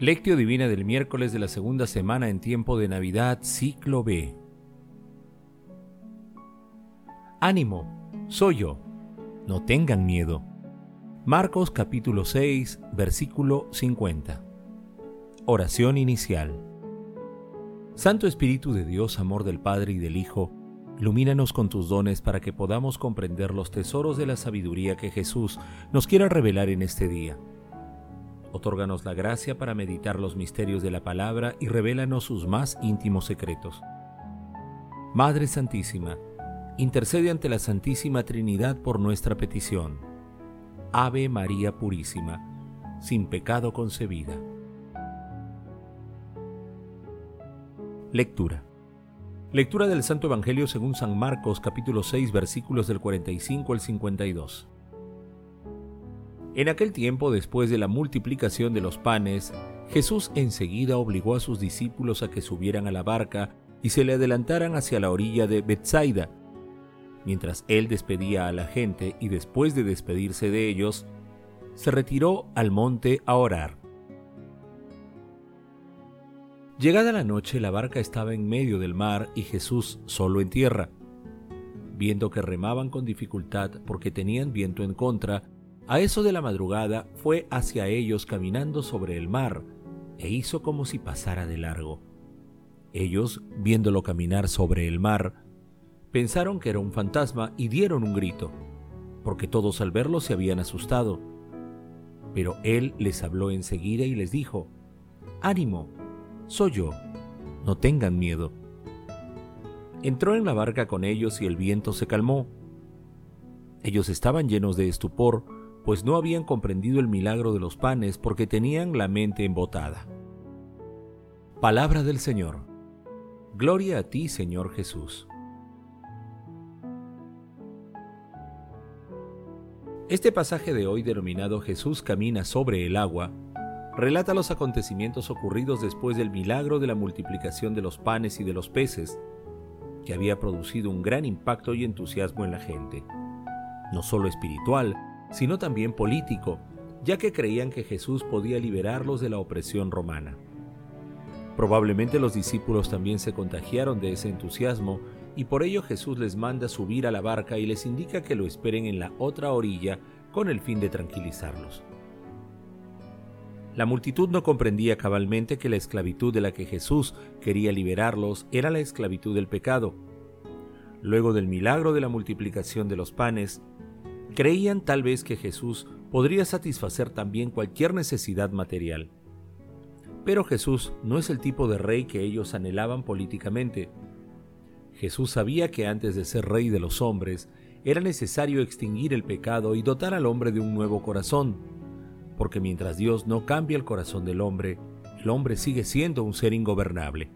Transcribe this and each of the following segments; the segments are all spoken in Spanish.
Lectio Divina del miércoles de la segunda semana en tiempo de Navidad, ciclo B. Ánimo, soy yo. No tengan miedo. Marcos capítulo 6, versículo 50. Oración inicial. Santo Espíritu de Dios, amor del Padre y del Hijo, ilumínanos con tus dones para que podamos comprender los tesoros de la sabiduría que Jesús nos quiera revelar en este día. Otórganos la gracia para meditar los misterios de la palabra y revélanos sus más íntimos secretos. Madre Santísima, intercede ante la Santísima Trinidad por nuestra petición. Ave María Purísima, sin pecado concebida. Lectura. Lectura del Santo Evangelio según San Marcos capítulo 6 versículos del 45 al 52. En aquel tiempo, después de la multiplicación de los panes, Jesús enseguida obligó a sus discípulos a que subieran a la barca y se le adelantaran hacia la orilla de Bethsaida Mientras él despedía a la gente y después de despedirse de ellos, se retiró al monte a orar. Llegada la noche, la barca estaba en medio del mar y Jesús solo en tierra. Viendo que remaban con dificultad porque tenían viento en contra, a eso de la madrugada fue hacia ellos caminando sobre el mar e hizo como si pasara de largo. Ellos, viéndolo caminar sobre el mar, Pensaron que era un fantasma y dieron un grito, porque todos al verlo se habían asustado. Pero él les habló enseguida y les dijo, Ánimo, soy yo, no tengan miedo. Entró en la barca con ellos y el viento se calmó. Ellos estaban llenos de estupor, pues no habían comprendido el milagro de los panes porque tenían la mente embotada. Palabra del Señor. Gloria a ti, Señor Jesús. Este pasaje de hoy denominado Jesús camina sobre el agua relata los acontecimientos ocurridos después del milagro de la multiplicación de los panes y de los peces, que había producido un gran impacto y entusiasmo en la gente, no solo espiritual, sino también político, ya que creían que Jesús podía liberarlos de la opresión romana. Probablemente los discípulos también se contagiaron de ese entusiasmo y por ello Jesús les manda subir a la barca y les indica que lo esperen en la otra orilla con el fin de tranquilizarlos. La multitud no comprendía cabalmente que la esclavitud de la que Jesús quería liberarlos era la esclavitud del pecado. Luego del milagro de la multiplicación de los panes, creían tal vez que Jesús podría satisfacer también cualquier necesidad material. Pero Jesús no es el tipo de rey que ellos anhelaban políticamente, Jesús sabía que antes de ser rey de los hombres, era necesario extinguir el pecado y dotar al hombre de un nuevo corazón, porque mientras Dios no cambia el corazón del hombre, el hombre sigue siendo un ser ingobernable.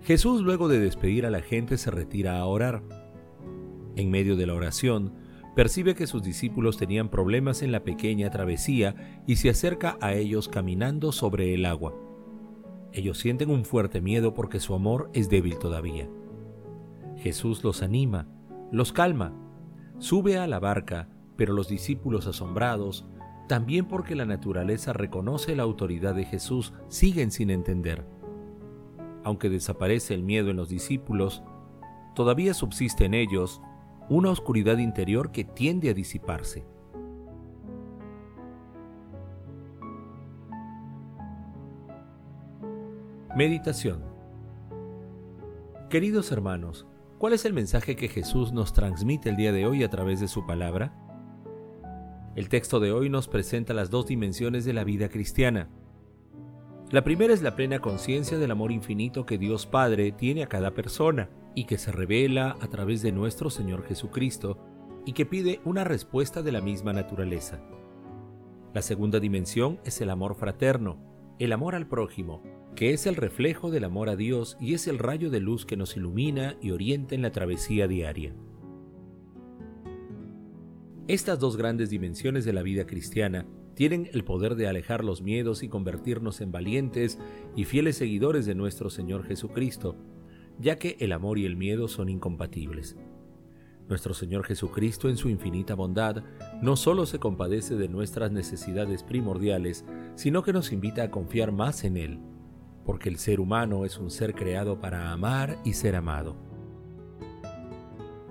Jesús luego de despedir a la gente se retira a orar. En medio de la oración, percibe que sus discípulos tenían problemas en la pequeña travesía y se acerca a ellos caminando sobre el agua. Ellos sienten un fuerte miedo porque su amor es débil todavía. Jesús los anima, los calma, sube a la barca, pero los discípulos asombrados, también porque la naturaleza reconoce la autoridad de Jesús, siguen sin entender. Aunque desaparece el miedo en los discípulos, todavía subsiste en ellos una oscuridad interior que tiende a disiparse. Meditación Queridos hermanos, ¿cuál es el mensaje que Jesús nos transmite el día de hoy a través de su palabra? El texto de hoy nos presenta las dos dimensiones de la vida cristiana. La primera es la plena conciencia del amor infinito que Dios Padre tiene a cada persona y que se revela a través de nuestro Señor Jesucristo y que pide una respuesta de la misma naturaleza. La segunda dimensión es el amor fraterno, el amor al prójimo, que es el reflejo del amor a Dios y es el rayo de luz que nos ilumina y orienta en la travesía diaria. Estas dos grandes dimensiones de la vida cristiana tienen el poder de alejar los miedos y convertirnos en valientes y fieles seguidores de nuestro Señor Jesucristo, ya que el amor y el miedo son incompatibles. Nuestro Señor Jesucristo en su infinita bondad no solo se compadece de nuestras necesidades primordiales, sino que nos invita a confiar más en Él, porque el ser humano es un ser creado para amar y ser amado.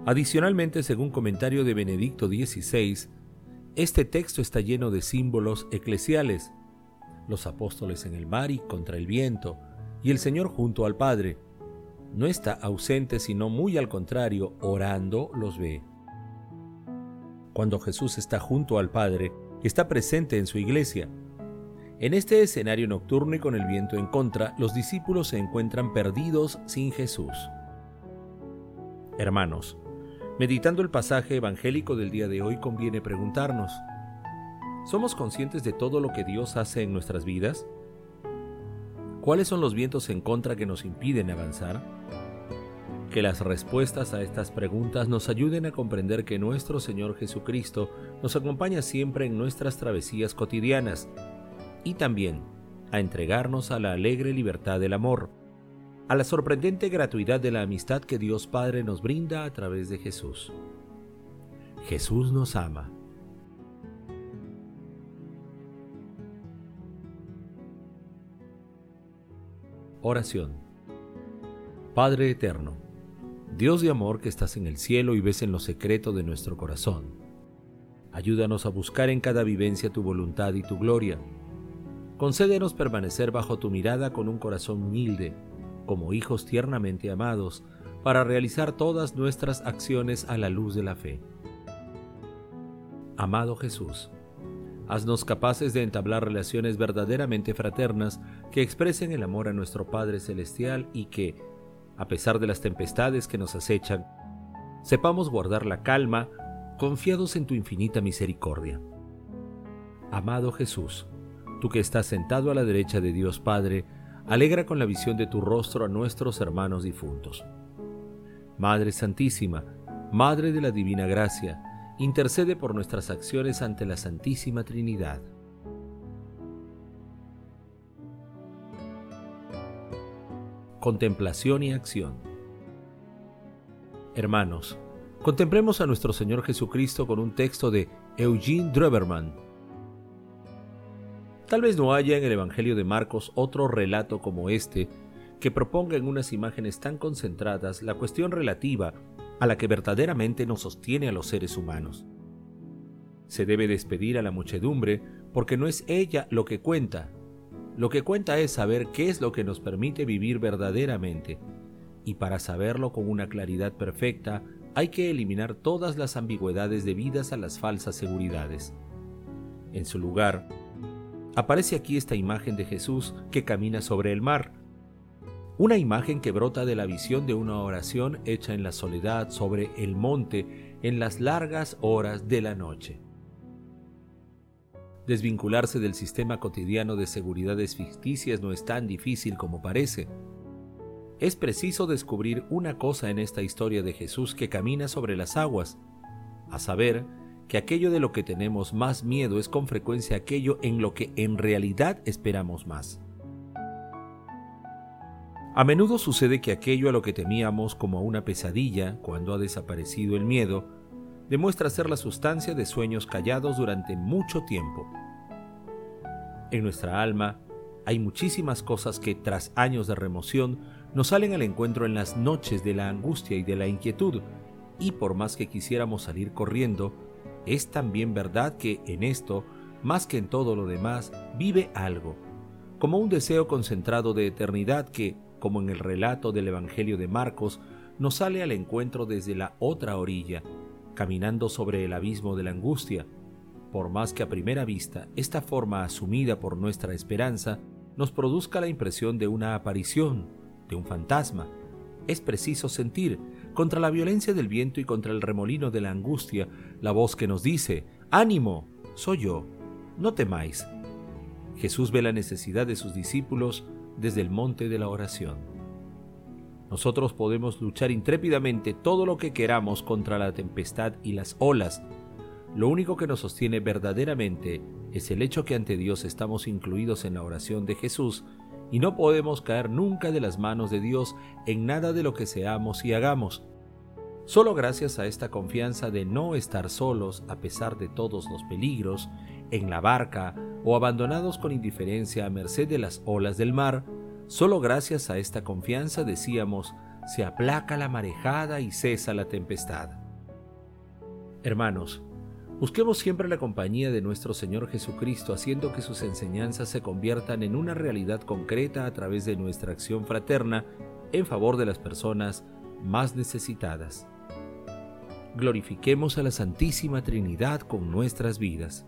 Adicionalmente, según comentario de Benedicto XVI, este texto está lleno de símbolos eclesiales, los apóstoles en el mar y contra el viento, y el Señor junto al Padre, no está ausente, sino muy al contrario, orando los ve. Cuando Jesús está junto al Padre, está presente en su iglesia. En este escenario nocturno y con el viento en contra, los discípulos se encuentran perdidos sin Jesús. Hermanos, meditando el pasaje evangélico del día de hoy conviene preguntarnos, ¿somos conscientes de todo lo que Dios hace en nuestras vidas? ¿Cuáles son los vientos en contra que nos impiden avanzar? Que las respuestas a estas preguntas nos ayuden a comprender que nuestro Señor Jesucristo nos acompaña siempre en nuestras travesías cotidianas y también a entregarnos a la alegre libertad del amor, a la sorprendente gratuidad de la amistad que Dios Padre nos brinda a través de Jesús. Jesús nos ama Oración. Padre Eterno, Dios de amor que estás en el cielo y ves en lo secreto de nuestro corazón, ayúdanos a buscar en cada vivencia tu voluntad y tu gloria. Concédenos permanecer bajo tu mirada con un corazón humilde, como hijos tiernamente amados, para realizar todas nuestras acciones a la luz de la fe. Amado Jesús, Haznos capaces de entablar relaciones verdaderamente fraternas que expresen el amor a nuestro Padre Celestial y que, a pesar de las tempestades que nos acechan, sepamos guardar la calma confiados en tu infinita misericordia. Amado Jesús, tú que estás sentado a la derecha de Dios Padre, alegra con la visión de tu rostro a nuestros hermanos difuntos. Madre Santísima, Madre de la Divina Gracia, intercede por nuestras acciones ante la Santísima Trinidad. Contemplación y acción Hermanos, contemplemos a nuestro Señor Jesucristo con un texto de Eugene Dreberman. Tal vez no haya en el Evangelio de Marcos otro relato como este que proponga en unas imágenes tan concentradas la cuestión relativa a la que verdaderamente nos sostiene a los seres humanos. Se debe despedir a la muchedumbre porque no es ella lo que cuenta. Lo que cuenta es saber qué es lo que nos permite vivir verdaderamente. Y para saberlo con una claridad perfecta, hay que eliminar todas las ambigüedades debidas a las falsas seguridades. En su lugar, aparece aquí esta imagen de Jesús que camina sobre el mar, una imagen que brota de la visión de una oración hecha en la soledad sobre el monte en las largas horas de la noche. Desvincularse del sistema cotidiano de seguridades ficticias no es tan difícil como parece. Es preciso descubrir una cosa en esta historia de Jesús que camina sobre las aguas, a saber, que aquello de lo que tenemos más miedo es con frecuencia aquello en lo que en realidad esperamos más. A menudo sucede que aquello a lo que temíamos como a una pesadilla, cuando ha desaparecido el miedo, demuestra ser la sustancia de sueños callados durante mucho tiempo. En nuestra alma hay muchísimas cosas que, tras años de remoción, nos salen al encuentro en las noches de la angustia y de la inquietud, y por más que quisiéramos salir corriendo, es también verdad que en esto, más que en todo lo demás, vive algo, como un deseo concentrado de eternidad que, como en el relato del Evangelio de Marcos, nos sale al encuentro desde la otra orilla, caminando sobre el abismo de la angustia. Por más que a primera vista esta forma asumida por nuestra esperanza nos produzca la impresión de una aparición, de un fantasma, es preciso sentir, contra la violencia del viento y contra el remolino de la angustia, la voz que nos dice, ánimo, soy yo, no temáis. Jesús ve la necesidad de sus discípulos desde el monte de la oración. Nosotros podemos luchar intrépidamente todo lo que queramos contra la tempestad y las olas. Lo único que nos sostiene verdaderamente es el hecho que ante Dios estamos incluidos en la oración de Jesús y no podemos caer nunca de las manos de Dios en nada de lo que seamos y hagamos. Solo gracias a esta confianza de no estar solos a pesar de todos los peligros, en la barca o abandonados con indiferencia a merced de las olas del mar, solo gracias a esta confianza decíamos, se aplaca la marejada y cesa la tempestad. Hermanos, busquemos siempre la compañía de nuestro Señor Jesucristo, haciendo que sus enseñanzas se conviertan en una realidad concreta a través de nuestra acción fraterna en favor de las personas más necesitadas. Glorifiquemos a la Santísima Trinidad con nuestras vidas.